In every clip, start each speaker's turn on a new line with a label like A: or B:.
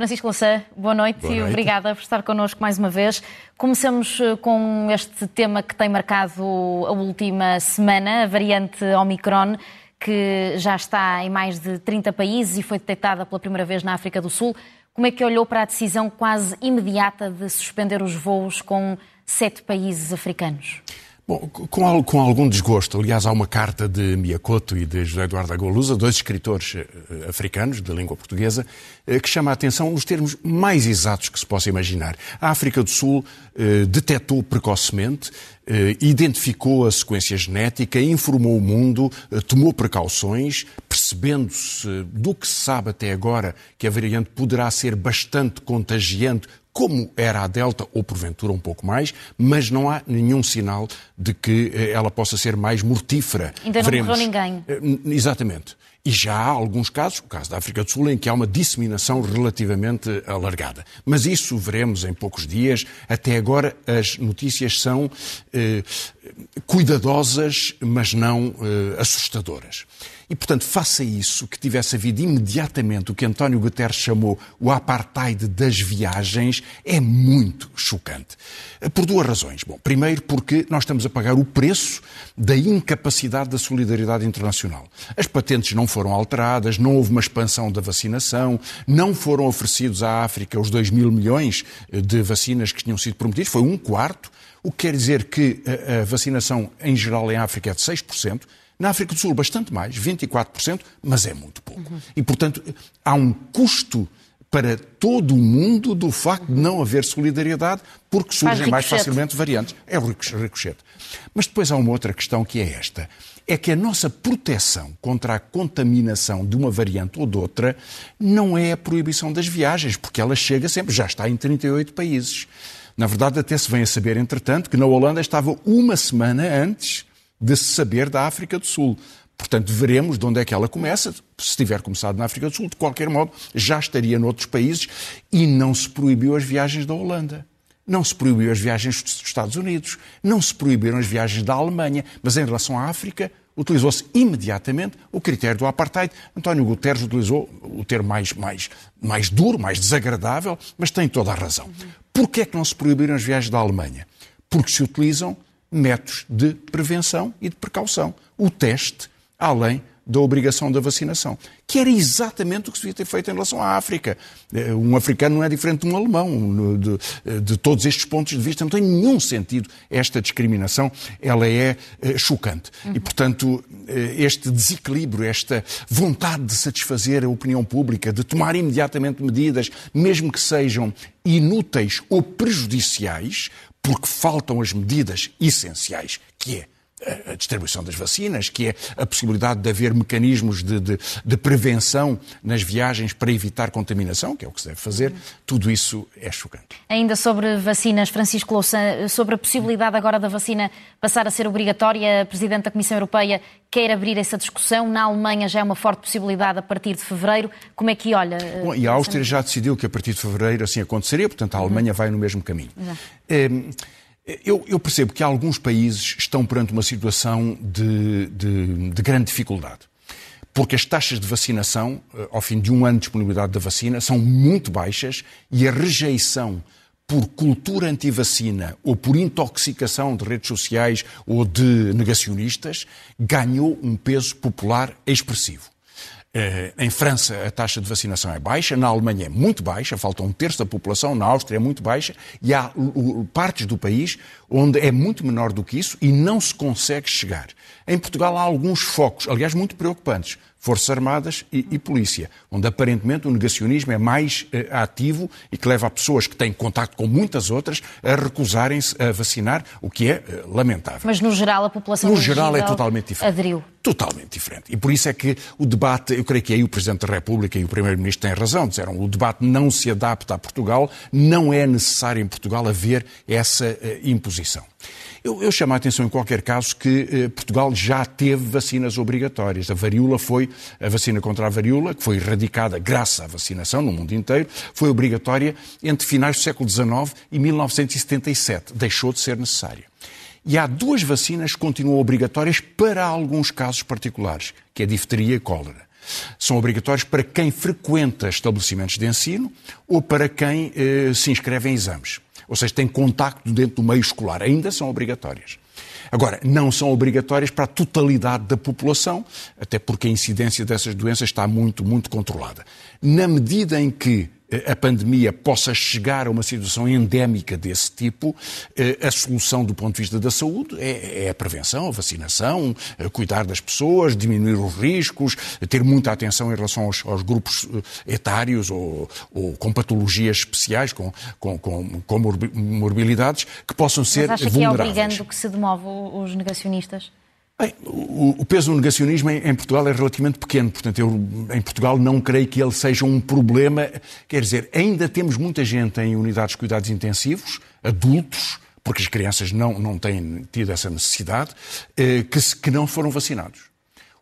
A: Francisco Louçã, boa noite, boa noite e obrigada por estar connosco mais uma vez. Começamos eh, com este tema que tem marcado a última semana, a variante Omicron, que já está em mais de 30 países e foi detectada pela primeira vez na África do Sul. Como é que olhou para a decisão quase imediata de suspender os voos com sete países africanos?
B: Bom, com, com, algum desgosto, aliás, há uma carta de Miyakoto e de José Eduardo Agolusa, dois escritores uh, africanos de língua portuguesa, uh, que chama a atenção nos termos mais exatos que se possa imaginar. A África do Sul uh, detectou precocemente, identificou a sequência genética, informou o mundo, tomou precauções, percebendo-se do que se sabe até agora que a variante poderá ser bastante contagiante como era a Delta, ou porventura um pouco mais, mas não há nenhum sinal de que eh, ela possa ser mais mortífera.
A: Ainda não Veremos. ninguém. Eh,
B: exatamente. E já há alguns casos, o caso da África do Sul, em que há uma disseminação relativamente alargada. Mas isso veremos em poucos dias. Até agora as notícias são eh, cuidadosas, mas não eh, assustadoras. E, portanto, faça isso, que tivesse havido imediatamente o que António Guterres chamou o apartheid das viagens, é muito chocante. Por duas razões. Bom, primeiro, porque nós estamos a pagar o preço da incapacidade da solidariedade internacional. As patentes não foram alteradas, não houve uma expansão da vacinação, não foram oferecidos à África os 2 mil milhões de vacinas que tinham sido prometidos, foi um quarto. O que quer dizer que a vacinação em geral em África é de 6%, na África do Sul, bastante mais, 24%, mas é muito pouco. Uhum. E, portanto, há um custo para todo o mundo do facto de não haver solidariedade, porque surgem mais facilmente variantes. É o ricochete. Mas depois há uma outra questão que é esta. É que a nossa proteção contra a contaminação de uma variante ou de outra não é a proibição das viagens, porque ela chega sempre, já está em 38 países. Na verdade, até se vem a saber, entretanto, que na Holanda estava uma semana antes de se saber da África do Sul. Portanto, veremos de onde é que ela começa. Se tiver começado na África do Sul, de qualquer modo, já estaria noutros países e não se proibiu as viagens da Holanda. Não se proibiu as viagens dos Estados Unidos, não se proibiram as viagens da Alemanha, mas em relação à África, utilizou-se imediatamente o critério do apartheid. António Guterres utilizou o termo mais, mais, mais duro, mais desagradável, mas tem toda a razão. Porquê é que não se proibiram as viagens da Alemanha? Porque se utilizam métodos de prevenção e de precaução. O teste, além da obrigação da vacinação, que era exatamente o que se devia ter feito em relação à África. Eh, um africano não é diferente de um alemão, de, eh, de todos estes pontos de vista. Não tem nenhum sentido esta discriminação, ela é eh, chocante. Uhum. E, portanto, este desequilíbrio, esta vontade de satisfazer a opinião pública, de tomar imediatamente medidas, mesmo que sejam inúteis ou prejudiciais, porque faltam as medidas essenciais, que é a distribuição das vacinas, que é a possibilidade de haver mecanismos de, de, de, prevenção nas viagens para evitar contaminação, que é o que se deve fazer, tudo isso é chocante.
A: Ainda sobre vacinas, Francisco Louçã, sobre a possibilidade agora da vacina passar a ser obrigatória, a Presidente da Comissão Europeia quer abrir essa discussão. Na Alemanha já é uma forte possibilidade a partir de fevereiro. Como é que olha?
B: Bom, e a Áustria já decidiu que a partir de fevereiro assim aconteceria, portanto a Alemanha uhum. vai no mesmo caminho. Uhum. Eu, eu, percebo que alguns países estão perante uma situação de, de, de, grande dificuldade. Porque as taxas de vacinação, eh, ao fim de um ano de disponibilidade da vacina, são muito baixas e a rejeição por cultura anti-vacina ou por intoxicação de redes sociais ou de negacionistas ganhou um peso popular expressivo. Eh, em França a taxa de vacinação é baixa, na Alemanha é muito baixa, falta um terço da população, na Áustria é muito baixa, e há partes do país onde é muito menor do que isso e não se consegue chegar. Em Portugal há alguns focos, aliás, muito preocupantes. Forças Armadas e, e, Polícia, onde aparentemente o negacionismo é mais uh, ativo e que leva a pessoas que têm contato com muitas outras a recusarem-se a vacinar, o que é uh, lamentável.
A: Mas no geral a população
B: no geral é totalmente diferente.
A: aderiu.
B: Totalmente diferente. E por isso é que o debate, eu creio que aí o Presidente da República e o Primeiro-Ministro têm razão, disseram o debate não se adapta a Portugal, não é necessário em Portugal haver essa uh, imposição. Eu, eu, chamo a atenção, em qualquer caso, que eh, Portugal já teve vacinas obrigatórias. A varíola foi, a vacina contra a varíola, que foi erradicada graças à vacinação no mundo inteiro, foi obrigatória entre finais do século XIX e 1977. Deixou de ser necessária. E há duas vacinas que continuam obrigatórias para alguns casos particulares, que é a difteria e cólera. São obrigatórios para quem frequenta estabelecimentos de ensino ou para quem eh, se inscreve em exames ou seja, têm contacto dentro do meio escolar, ainda são obrigatórias. Agora, não são obrigatórias para a totalidade da população, até porque a incidência dessas doenças está muito, muito controlada. Na medida em que a pandemia possa chegar a uma situação endémica desse tipo, eh, a solução do ponto de vista da saúde é, é a prevenção, a vacinação, cuidar das pessoas, diminuir os riscos, ter muita atenção em relação aos, aos grupos eh, etários ou, ou, com patologias especiais, com, com, com, com morbilidades, que possam ser
A: Mas acha
B: vulneráveis.
A: que é obrigando que se demove os negacionistas?
B: Bem, o, peso do negacionismo em, Portugal é relativamente pequeno, portanto, eu em Portugal não creio que ele seja um problema. Quer dizer, ainda temos muita gente em unidades de cuidados intensivos, adultos, porque as crianças não, não têm tido essa necessidade, eh, que, que não foram vacinados.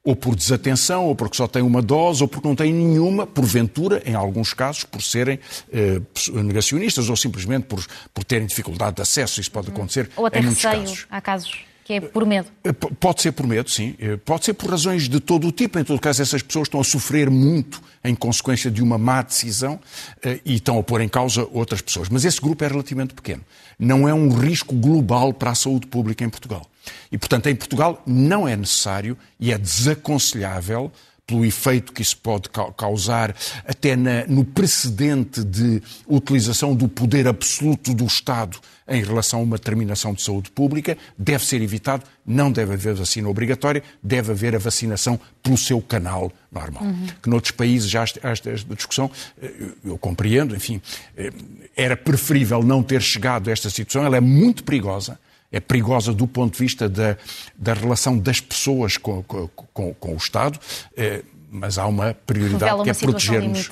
B: Ou por desatenção, ou porque só têm uma dose, ou porque não têm nenhuma, porventura, em alguns casos, por serem eh, negacionistas, ou simplesmente por, por terem dificuldade de acesso. Isso pode acontecer
A: ou até
B: em muitos
A: receio.
B: casos.
A: Há casos que é por medo? Eh,
B: pode ser por medo, sim. Eh, pode ser por razões de todo o tipo. Em todo caso, essas pessoas estão a sofrer muito em consequência de uma má decisão eh, e estão a pôr em causa outras pessoas. Mas esse grupo é relativamente pequeno. Não é um risco global para a saúde pública em Portugal. E, portanto, em Portugal não é necessário e é desaconselhável pelo efeito que isso pode causar, até na, no precedente de utilização do poder absoluto do Estado em relação a uma determinação de saúde pública, deve ser evitado, não deve haver vacina obrigatória, deve haver a vacinação pelo seu canal normal. Uhum. Que noutros países já esta, esta discussão, eh, eu compreendo, enfim, eh, era preferível não ter chegado a esta situação, ela é muito perigosa, é perigosa do ponto de vista da, da relação das pessoas com, com, com, com o Estado, eh, mas há uma prioridade
A: uma
B: que é proteger-nos.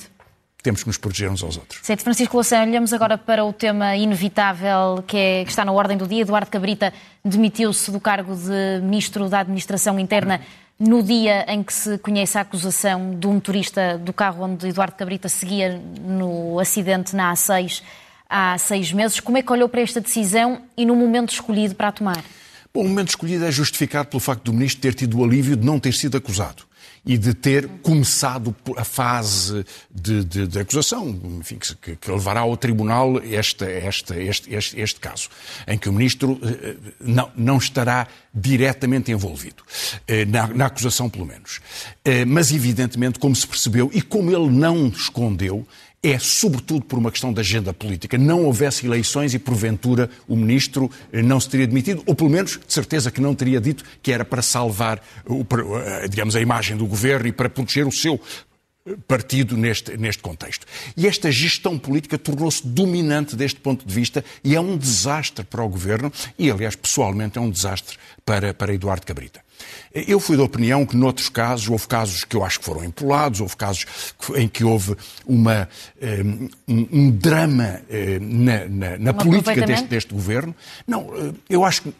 A: Temos
B: que nos proteger uns aos outros.
A: Certo, Francisco Louçã, olhamos agora para o tema inevitável que, é, que está na ordem do dia. Eduardo Cabrita demitiu-se do cargo de Ministro da Administração Interna no dia em que se conhece a acusação de um motorista do carro onde Eduardo Cabrita seguia no acidente na A6 há seis meses. Como é que olhou para esta decisão e no momento escolhido para a tomar?
B: Bom, o momento escolhido é justificado pelo facto do Ministro ter tido o alívio de não ter sido acusado e de ter começado a fase de, de, de acusação, enfim, que, que, levará ao Tribunal este, este, este, este, caso, em que o Ministro eh, não, não estará diretamente envolvido, eh, na, na acusação pelo menos. Eh, mas, evidentemente, como se percebeu e como ele não escondeu, é sobretudo por uma questão de agenda política. Não houvesse eleições e, porventura, o ministro eh, não se teria demitido, ou pelo menos, de certeza que não teria dito que era para salvar, eh, digamos, a imagem do governo e para proteger o seu partido neste, neste contexto. E esta gestão política tornou-se dominante deste ponto de vista e é um desastre para o governo e, aliás, pessoalmente, é um desastre para, para Eduardo Cabrita. Eu fui da opinião que, noutros casos, houve casos que eu acho que foram empolados, houve casos em que houve uma, eh, um, um drama eh, na, na, na política deste, deste, governo. Não, eh, eu acho que.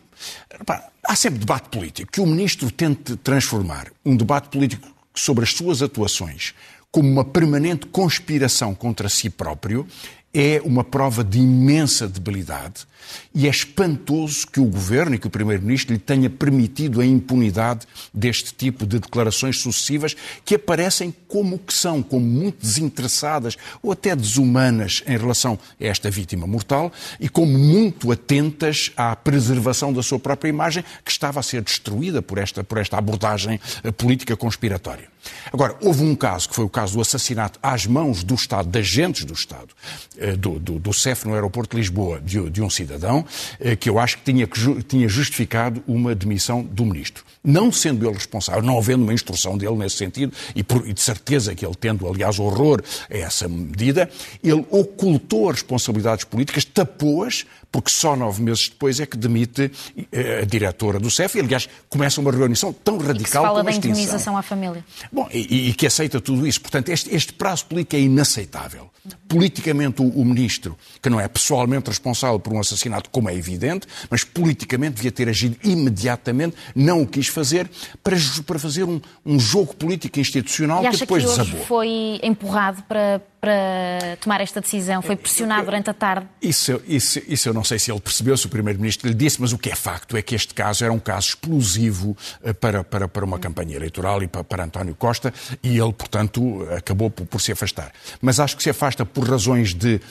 B: Há sempre debate político. Que o ministro tente transformar um debate político sobre as suas atuações como uma permanente conspiração contra si próprio é uma prova de imensa debilidade e é espantoso que o Governo e que o Primeiro-Ministro lhe tenha permitido a impunidade deste tipo de declarações sucessivas que aparecem como que são, como muito desinteressadas ou até desumanas em relação a esta vítima mortal e como muito atentas à preservação da sua própria imagem que estava a ser destruída por esta, por esta abordagem eh, política conspiratória. Agora, houve um caso, que foi o caso do assassinato às mãos do Estado, de agentes do Estado, eh, do, do, do CEF no aeroporto de Lisboa, de, de um cidadão, eh, que eu acho que tinha, que tinha justificado uma demissão do Ministro. Não sendo ele responsável, não havendo uma instrução dele nesse sentido, e, por, e de certeza que ele tendo, aliás, horror a essa medida, ele ocultou as responsabilidades políticas, tapou-as, porque só nove meses depois é que demite eh, a diretora do CEF, e aliás começa uma reunião tão radical
A: e que se fala da indemnização à família.
B: Bom, e, e, que aceita tudo isso. Portanto, este, este prazo político é inaceitável. Politicamente, o, o, ministro, que não é pessoalmente responsável por um assassinato, como é evidente, mas politicamente devia ter agido imediatamente, não o quis fazer, para, para fazer um, um jogo político institucional
A: e
B: que depois
A: que
B: hoje desabou.
A: foi empurrado para, para tomar esta decisão? Foi pressionado durante a tarde?
B: Isso, isso, isso eu não sei se ele percebeu, se o Primeiro-Ministro lhe disse, mas o que é facto é que este caso era um caso explosivo eh, para, para, para uma campanha eleitoral e para, para António Costa e ele, portanto, acabou por, por se afastar. Mas acho que se afasta por razões de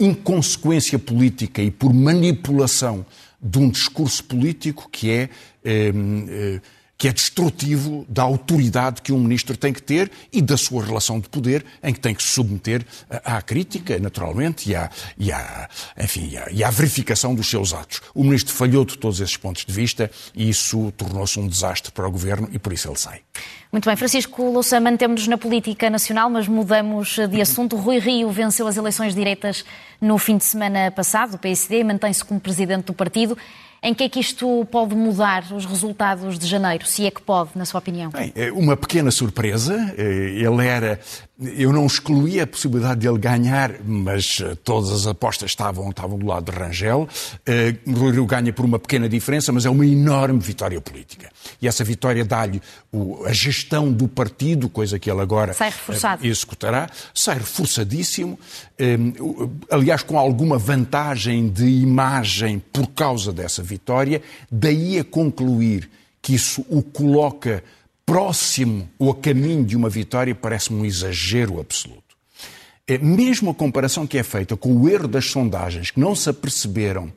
B: inconsequência política e por manipulação de um discurso político que é. Eh, eh, que é destrutivo da autoridade que um ministro tem que ter e da sua relação de poder, em que tem que se submeter à crítica, naturalmente, e à, e à, enfim, e à, e à verificação dos seus atos. O ministro falhou de todos esses pontos de vista e isso tornou-se um desastre para o governo e por isso ele sai.
A: Muito bem, Francisco Louça, mantemos-nos na política nacional, mas mudamos de assunto. Rui Rio venceu as eleições diretas no fim de semana passado. O PSD mantém-se como presidente do partido. Em que é que isto pode mudar os resultados de janeiro, se é que pode, na sua opinião?
B: Bem, é uma pequena surpresa. Eh, ele era eu não excluí a possibilidade de ele ganhar, mas uh, todas as apostas estavam, estavam do lado de Rangel. Uh, Rui Rio ganha por uma pequena diferença, mas é uma enorme vitória política. E essa vitória dá-lhe a gestão do partido, coisa que ele agora
A: sai reforçado.
B: Uh, executará, sai reforçadíssimo, aliás, com alguma vantagem de imagem por causa dessa vitória, daí a concluir que isso o coloca próximo ou a caminho de uma vitória parece-me um exagero absoluto. É, mesmo a comparação que é feita com o erro das sondagens, que não se aperceberam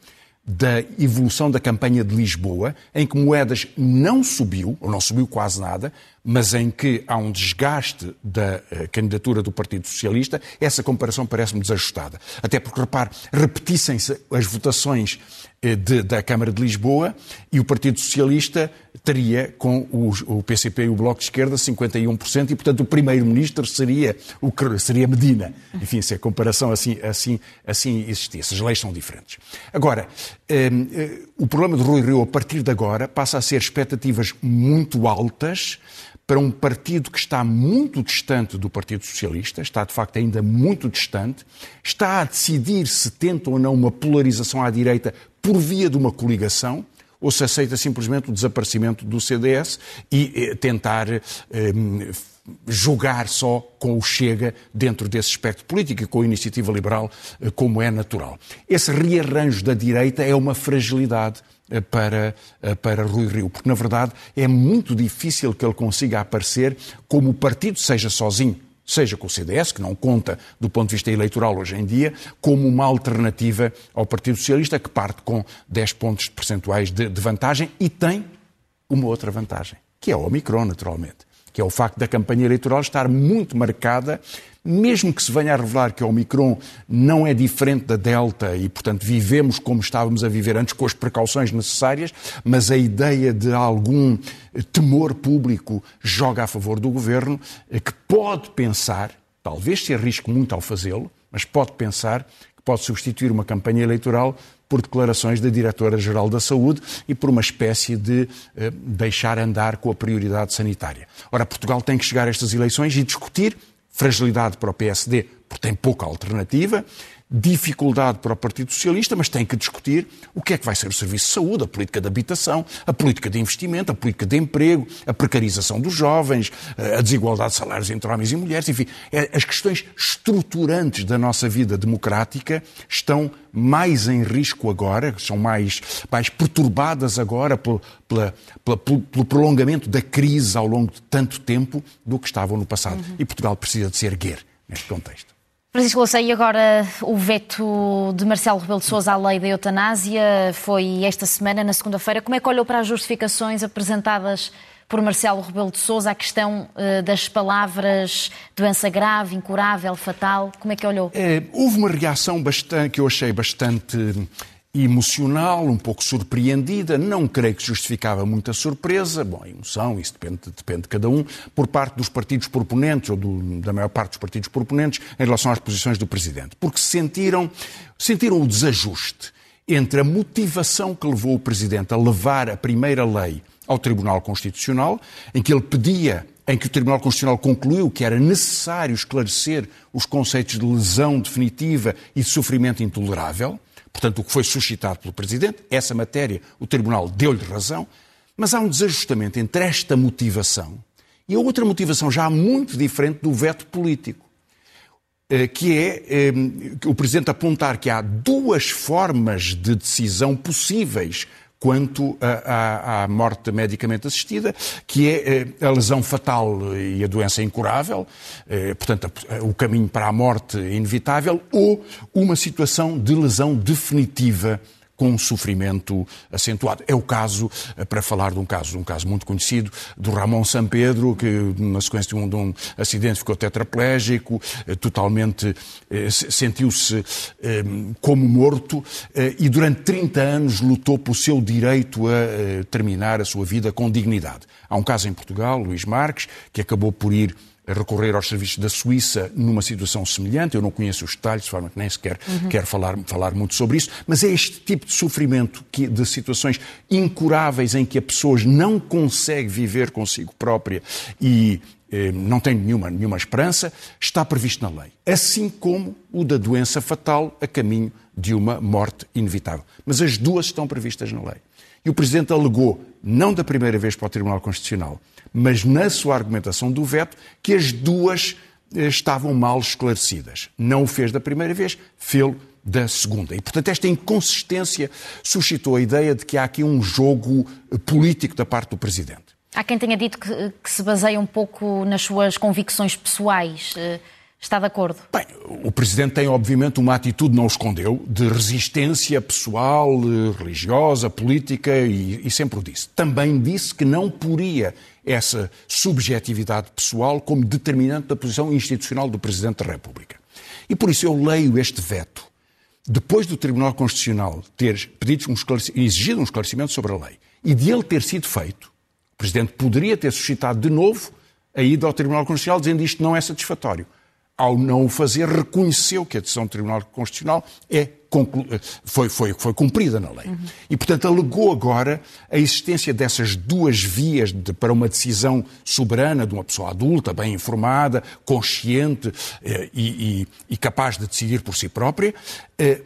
B: da evolução da campanha de Lisboa, em que Moedas não subiu, ou não subiu quase nada, mas em que há um desgaste da uh, candidatura do Partido Socialista, essa comparação parece-me desajustada. Até porque, repare, repetissem-se as votações de, da Câmara de Lisboa e o Partido Socialista teria, com o, PCP e o Bloco de Esquerda, 51%, e, portanto, o primeiro-ministro seria, o, seria Medina. Enfim, se a comparação assim, assim, assim existisse. As leis são diferentes. Agora, um, eh, o problema de Rui Rio, a partir de agora, passa a ser expectativas muito altas para um partido que está muito distante do Partido Socialista, está de facto ainda muito distante, está a decidir se tenta ou não uma polarização à direita por via de uma coligação ou se aceita simplesmente o desaparecimento do CDS e eh, tentar eh, jogar só com o Chega dentro desse espectro político e com a iniciativa liberal, eh, como é natural. Esse rearranjo da direita é uma fragilidade para, eh, para Rui Rio, porque na verdade é muito difícil que ele consiga aparecer como o partido, seja sozinho, seja com o CDS, que não conta do ponto de vista eleitoral hoje em dia, como uma alternativa ao Partido Socialista, que parte com 10 pontos percentuais de, de vantagem e tem uma outra vantagem, que é o Omicron, naturalmente que é o facto da campanha eleitoral estar muito marcada, mesmo que se venha a revelar que a Omicron não é diferente da Delta e, portanto, vivemos como estávamos a viver antes, com as precauções necessárias, mas a ideia de algum temor público joga a favor do governo, eh, que pode pensar, talvez se arrisque muito ao fazê-lo, mas pode pensar que pode substituir uma campanha eleitoral por declarações da Diretora-Geral da Saúde e por uma espécie de eh, deixar andar com a prioridade sanitária. Ora, Portugal tem que chegar a estas eleições e discutir fragilidade para o PSD, porque tem pouca alternativa, dificuldade para o Partido Socialista, mas tem que discutir o que é que vai ser o serviço de saúde, a política de habitação, a política de investimento, a política de emprego, a precarização dos jovens, a desigualdade de salários entre homens e mulheres, enfim, é, as questões estruturantes da nossa vida democrática estão mais em risco agora, são mais, mais perturbadas agora pelo, pela, pela, pelo prolongamento da crise ao longo de tanto tempo do que estavam no passado. Uhum. E Portugal precisa de se erguer neste contexto.
A: Francisco Louçã, e agora o veto de Marcelo Rebelo de Sousa à lei da eutanásia foi esta semana, na segunda-feira. Como é que olhou para as justificações apresentadas por Marcelo Rebelo de Sousa à questão uh, das palavras doença grave, incurável, fatal? Como é que olhou?
B: É, houve uma reação bastante, que eu achei bastante emocional, um pouco surpreendida, não creio que justificava muita surpresa, bom, emoção, isso depende, depende de cada um, por parte dos partidos proponentes, ou do, da maior parte dos partidos proponentes, em relação às posições do Presidente, porque sentiram, sentiram o desajuste entre a motivação que levou o Presidente a levar a primeira lei ao Tribunal Constitucional, em que ele pedia em que o Tribunal Constitucional concluiu que era necessário esclarecer os conceitos de lesão definitiva e de sofrimento intolerável, portanto, o que foi suscitado pelo Presidente, essa matéria o Tribunal deu-lhe razão, mas há um desajustamento entre esta motivação e a outra motivação já muito diferente do veto político, eh, que é eh, o Presidente apontar que há duas formas de decisão possíveis quanto à morte medicamente assistida, que é eh, a lesão fatal e a doença incurável, eh, portanto, o caminho para a morte inevitável, ou uma situação de lesão definitiva com um sofrimento acentuado. É o caso, eh, para falar de um caso, um caso muito conhecido, do Ramon Pedro, que na sequência de um, de um acidente ficou tetraplégico, eh, totalmente eh, sentiu-se como morto e durante 30 anos lutou pelo seu direito a terminar a sua vida com dignidade. Há um caso em Portugal, Luís Marques, que acabou por ir recorrer aos serviços da Suíça numa situação semelhante. Eu não conheço os detalhes, de forma que nem sequer uhum. quero falar, falar muito sobre isso, mas é este tipo de sofrimento, que, de situações incuráveis em que a pessoa não consegue viver consigo própria e eh, não tem nenhuma, nenhuma esperança, está previsto na lei. Assim como o da doença fatal a caminho de uma morte inevitável. Mas as duas estão previstas na lei. E o Presidente alegou, não da primeira vez para o Tribunal Constitucional, mas na sua argumentação do veto, que as duas eh, estavam mal esclarecidas. Não o fez da primeira vez, fez-o da segunda. E, portanto, esta inconsistência suscitou a ideia de que há aqui um jogo eh, político da parte do Presidente.
A: Há quem tenha dito que, que se baseia um pouco nas suas convicções pessoais. Eh, Está de acordo?
B: Bem, o Presidente tem, obviamente, uma atitude, não escondeu, de resistência pessoal, religiosa, política e, e sempre o disse. Também disse que não poria essa subjetividade pessoal como determinante da posição institucional do Presidente da República. E por isso eu leio este veto. Depois do Tribunal Constitucional ter pedido um exigido um esclarecimento sobre a lei e de ele ter sido feito, o Presidente poderia ter suscitado de novo a ida ao Tribunal Constitucional dizendo isto não é satisfatório ao não o fazer, reconheceu que a decisão do Tribunal Constitucional é, foi, foi, foi cumprida na lei. Uhum. E, portanto, alegou agora a existência dessas duas vias de, para uma decisão soberana de uma pessoa adulta, bem informada, consciente eh, e, e, capaz de decidir por si própria, eh,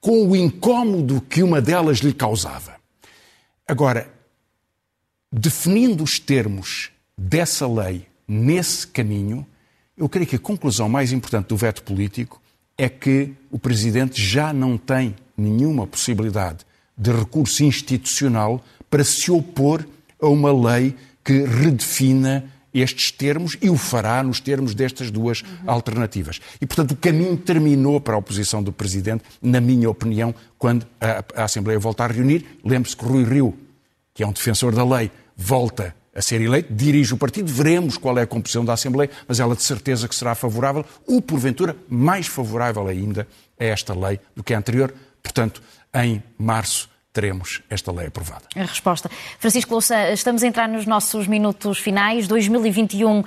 B: com o incómodo que uma delas lhe causava. Agora, definindo os termos dessa lei nesse caminho, eu creio que a conclusão mais importante do veto político é que o Presidente já não tem nenhuma possibilidade de recurso institucional para se opor a uma lei que redefina estes termos e o fará nos termos destas duas uhum. alternativas. E, portanto, o caminho terminou para a oposição do Presidente, na minha opinião, quando a, a Assembleia volta a reunir. Lembre-se que Rui Rio, que é um defensor da lei, volta a ser eleito, dirige o partido, veremos qual é a composição da Assembleia, mas ela de certeza que será favorável, ou porventura mais favorável ainda a esta lei do que a anterior. Portanto, em março teremos esta lei aprovada.
A: A resposta. Francisco Louça, estamos a entrar nos nossos minutos finais. 2021 uh,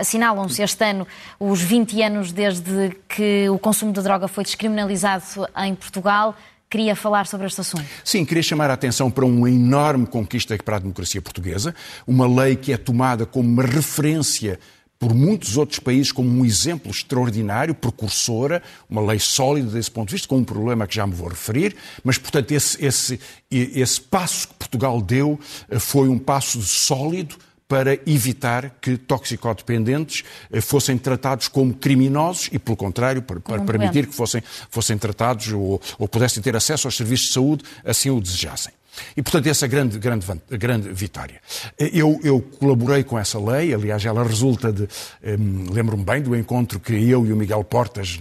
A: assinalam-se este ano os 20 anos desde que o consumo de droga foi descriminalizado em Portugal queria falar sobre este assunto.
B: Sim, queria chamar a atenção para uma enorme conquista para a democracia portuguesa, uma lei que é tomada como uma referência por muitos outros países como um exemplo extraordinário, precursora, uma lei sólida desse ponto de vista, com um problema que já me vou referir, mas, portanto, esse, esse, esse passo que Portugal deu eh, foi um passo sólido, para evitar que toxicodependentes eh, fossem tratados como criminosos e, pelo contrário, para, para permitir que fossem, fossem tratados ou, ou pudessem ter acesso aos serviços de saúde, assim o desejassem. E, portanto, essa grande, grande, grande vitória. Eu, eu colaborei com essa lei, aliás, ela resulta de. Hum, Lembro-me bem do encontro que eu e o Miguel Portas,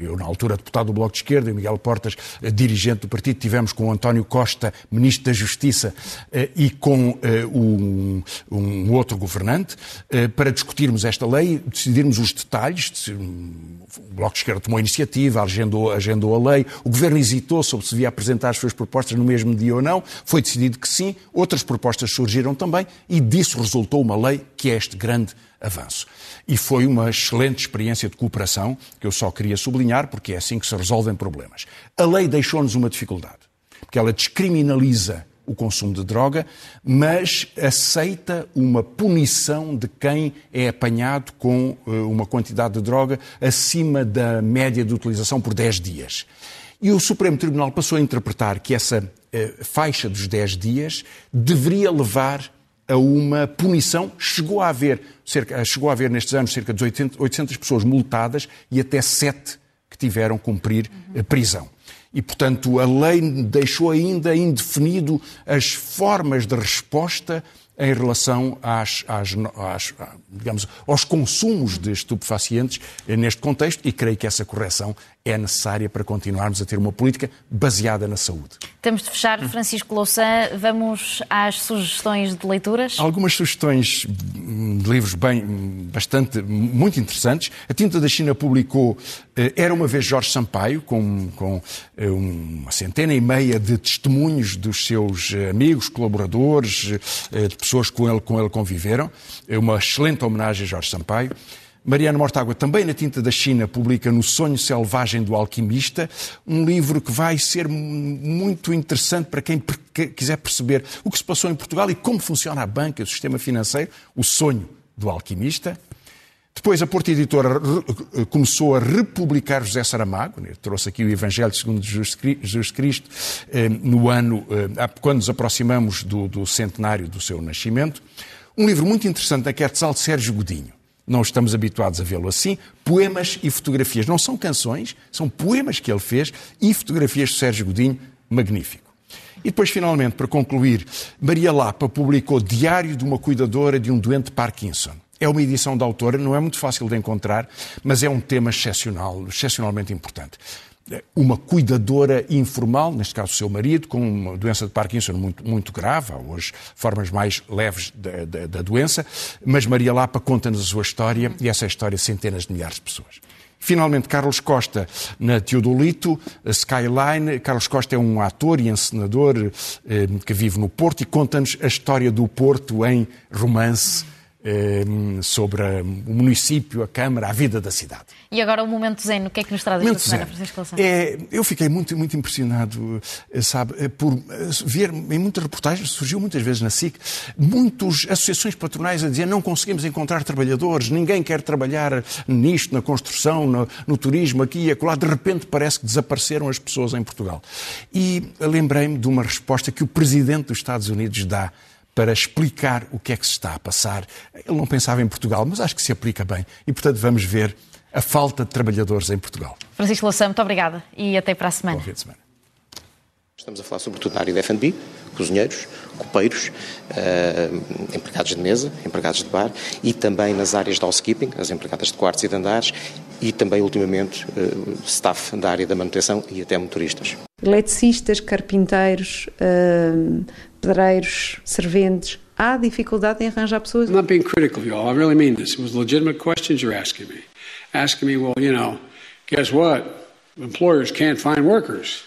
B: eu na altura deputado do Bloco de Esquerda, e o Miguel Portas, eh, dirigente do partido, tivemos com o António Costa, Ministro da Justiça, eh, e com eh, um, um outro governante, para discutirmos esta lei, decidirmos os detalhes. O Bloco de Esquerda tomou a iniciativa, agendou, agendou a lei, o Governo hesitou sobre se devia apresentar as suas propostas no mesmo dia ou não, foi decidido que sim, outras propostas surgiram também, e disso resultou uma lei que é este grande avanço. E foi uma excelente experiência de cooperação que eu só queria sublinhar, porque é assim que se resolvem problemas. A lei deixou-nos uma dificuldade, porque ela descriminaliza o consumo de droga, mas aceita uma punição de quem é apanhado com eh, uma quantidade de droga acima da média de utilização por 10 dias. E o Supremo Tribunal passou a interpretar que essa eh, faixa dos 10 dias deveria levar a uma punição. Chegou a haver, cerca, chegou a haver nestes anos cerca de 800 pessoas multadas e até 7 que tiveram cumprir uhum. prisão. E, portanto, a lei deixou ainda indefinido as formas de resposta em relação às, às, às, digamos, aos consumos de estupefacientes neste contexto e creio que essa correção é necessária para continuarmos a ter uma política baseada na saúde.
A: Temos de fechar, Francisco Louçã. Vamos às sugestões de leituras?
B: Algumas sugestões de livros bem, bastante, muito interessantes. A Tinta da China publicou eh, Era uma vez Jorge Sampaio, com, com eh, uma centena e meia de testemunhos dos seus eh, amigos, colaboradores, pessoas que com ele, com ele conviveram. É uma excelente homenagem a Jorge Sampaio. Mariana Mortágua, também na tinta da China, publica No Sonho Selvagem do Alquimista, um livro que vai ser muito interessante para quem quiser perceber o que se passou em Portugal e como funciona a banca, o sistema financeiro, O Sonho do Alquimista. Depois a Porta Editora começou a republicar José Saramago, né? trouxe aqui o Evangelho segundo Jesus Cristo, eh, no ano, eh, quando nos aproximamos do, do centenário do seu nascimento. Um livro muito interessante da Quetzal de Sérgio Godinho não estamos habituados a vê-lo assim. Poemas e fotografias. Não são canções, são poemas que ele fez e fotografias de Sérgio Godinho. Magnífico. E depois, finalmente, para concluir, Maria Lapa publicou Diário de uma Cuidadora de um Doente Parkinson. É uma edição da autora, não é muito fácil de encontrar, mas é um tema excepcional, excepcionalmente importante uma cuidadora informal, neste caso o seu marido, com uma doença de Parkinson muito, muito grave, há hoje formas mais leves da, da, da doença, mas Maria Lapa conta-nos a sua história e essa é história de centenas de milhares de pessoas. Finalmente, Carlos Costa, na Teodolito, Skyline. Carlos Costa é um ator e encenador eh, que vive no Porto e conta-nos a história do Porto em romance sobre o município, a Câmara, a vida da cidade.
A: E agora o momento zen, o que é que nos traz esta semana, Francisco
B: é, Eu fiquei muito, muito impressionado, eh, sabe, eh, por eh, ver em muitas reportagens, surgiu muitas vezes na SIC, muitas associações patronais a dizer não conseguimos encontrar trabalhadores, ninguém quer trabalhar nisto, na construção, no, no turismo, aqui e acolá. De repente parece que desapareceram as pessoas em Portugal. E lembrei-me de uma resposta que o Presidente dos Estados Unidos dá para explicar o que é que se está a passar. Ele não pensava em Portugal, mas acho que se aplica bem. E, portanto, vamos ver a falta de trabalhadores em Portugal.
A: Francisco Louçã, muito obrigada e até para a semana.
B: Bom fim de semana.
C: Estamos a falar sobretudo na área da F&B, cozinheiros, copeiros, uh, empregados de mesa, empregados de bar e também nas áreas de housekeeping, as empregadas de quartos e de andares e também, ultimamente, uh, staff da área da manutenção e até motoristas.
D: Eletricistas, carpinteiros, uh, pedreiros, serventes. Há dificuldade em arranjar pessoas.
E: I'm not being critical of you all. I really mean this. It was legitimate questions you're asking me. Asking me, well, you know, guess what? Employers can't find workers.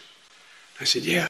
E: I said, yeah.